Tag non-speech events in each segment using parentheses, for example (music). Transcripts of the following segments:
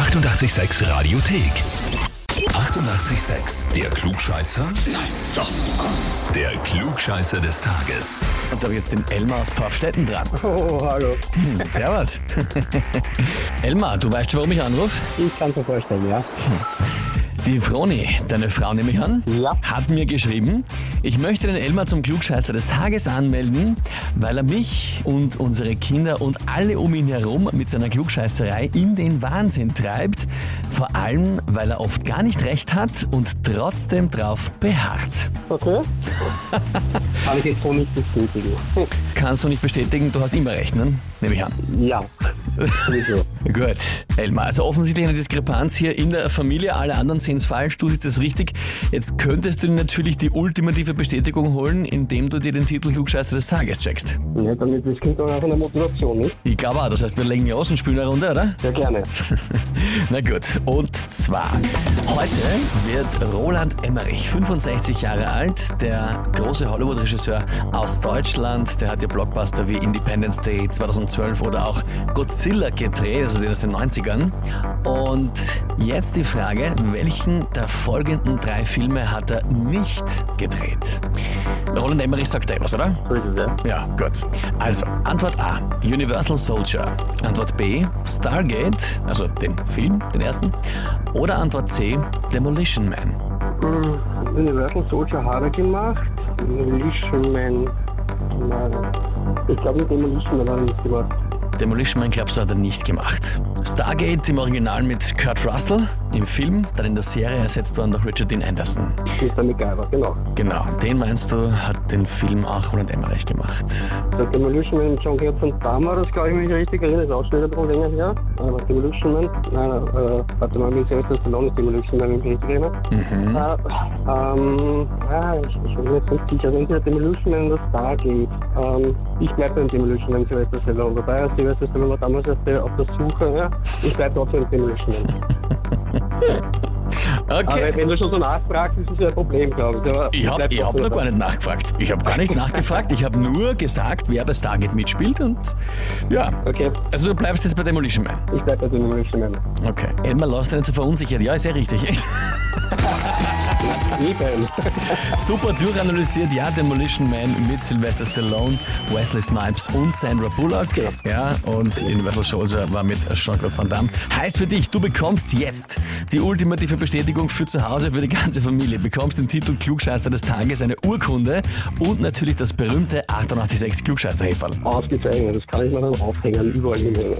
886 Radiothek. 88,6. Der Klugscheißer? Nein, doch. Der Klugscheißer des Tages. Und da habe ich jetzt den Elmar aus Pfaffstätten dran. Oh, hallo. Hm, servus. (laughs) Elmar, du weißt schon, warum ich anrufe? Ich kann mir vorstellen, ja. Die Froni, deine Frau nehme ich an, Ja. hat mir geschrieben, ich möchte den Elmar zum Klugscheißer des Tages anmelden, weil er mich und unsere Kinder und alle um ihn herum mit seiner Klugscheißerei in den Wahnsinn treibt. Vor allem, weil er oft gar nicht recht hat und trotzdem drauf beharrt. Okay. (laughs) Kann ich jetzt so nicht bestätigen. Kannst du nicht bestätigen, du hast immer recht, ne? Nehme ich an. Ja. (laughs) Gut, Elmar, also offensichtlich eine Diskrepanz hier in der Familie, alle anderen sehen es falsch, du siehst es richtig. Jetzt könntest du natürlich die ultimative Bestätigung holen, indem du dir den Titel Klugscheißer des Tages checkst. Ja, damit das klingt auch einer Motivation, nicht? Ich glaube auch, das heißt, wir legen hier aus und spielen eine Runde, oder? Sehr gerne. (laughs) Na gut, und zwar, heute wird Roland Emmerich, 65 Jahre alt, der große Hollywood-Regisseur aus Deutschland, der hat ja Blockbuster wie Independence Day 2012 oder auch Godzilla gedreht, also den aus den 90ern. Und jetzt die Frage, welchen der folgenden drei Filme hat er nicht gedreht? Roland Emmerich sagt er was, oder? Ja. Gut. Also, Antwort A, Universal Soldier. Antwort B, Stargate, also den Film, den ersten. Oder Antwort C, Demolition Man. Mm, Universal Soldier hat er gemacht. Demolition Man. Ich glaube, Demolition hat er nicht gemacht. Demolition Man, glaubst du, hat er nicht gemacht. Stargate im Original mit Kurt Russell im Film, dann in der Serie ersetzt worden durch Richard Dean Anderson. Mr. MacGyver, genau. Genau, den meinst du, hat den Film auch Roland Emmerich gemacht. Der Demolition Man mit Van Damme war das, glaube ich, mich richtig erinnere. Ist auch schon wieder ein bisschen länger her. Aber Demolition Man, nein, äh, warte mal, mit Sylvester Stallone ist Demolition Man, wenn ich richtig erinnere. Mhm. Äh, ähm, ja, ich, ich bin mir jetzt nicht sicher. Entweder Demolition Man oder Stargate. Ähm, ich bleibe beim Demolition Man Sylvester Stallone. Wobei Sylvester Stallone war damals auf der, auf der Suche. Ja? Ich bleibe trotzdem beim Demolition Man. (laughs) (laughs) Aber Okay. wenn du schon so nachfragst, ist es ja ein Problem, glaube ich. Aber Ich habe ich hab noch gar nicht nachgefragt. Ich habe gar nicht nachgefragt. Ich habe nur gesagt, wer bei Stargate mitspielt und ja. Okay, Also du bleibst jetzt bei Demolition Man. ich bleibe bei Demolition Man. Okay. Dich nicht so verunsichert. Ja, ist ja richtig. (laughs) Eben. Super durchanalysiert. Ja, Demolition Man mit Sylvester Stallone, Wesley Snipes und Sandra Bullock. Ja, und Universal Soldier war mit Jean-Claude Van Damme. Heißt für dich, du bekommst jetzt die ultimative Bestätigung für zu Hause, für die ganze Familie. Bekommst den Titel Klugscheißer des Tages, eine Urkunde und natürlich das berühmte 886 klugscheißer -Häferl. Ausgezeichnet, das kann ich mir dann aufhängen, überall hinhängen.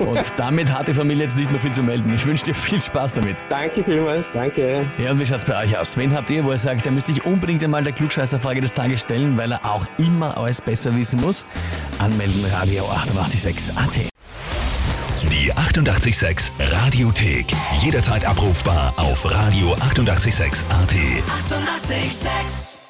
Und damit hat die Familie jetzt nicht mehr viel zu melden. Ich wünsche dir viel Spaß damit. Danke vielmals, danke. Ja, und wie schaut's bei euch aus? Wen habt ihr, wo ihr sagt, der müsste ich unbedingt einmal der Klugscheißerfrage des Tages stellen, weil er auch immer alles besser wissen muss? Anmelden Radio 886 AT. Die 88,6 Radiothek. Jederzeit abrufbar auf radio886.at. 88,6. Eighty-eight, sex.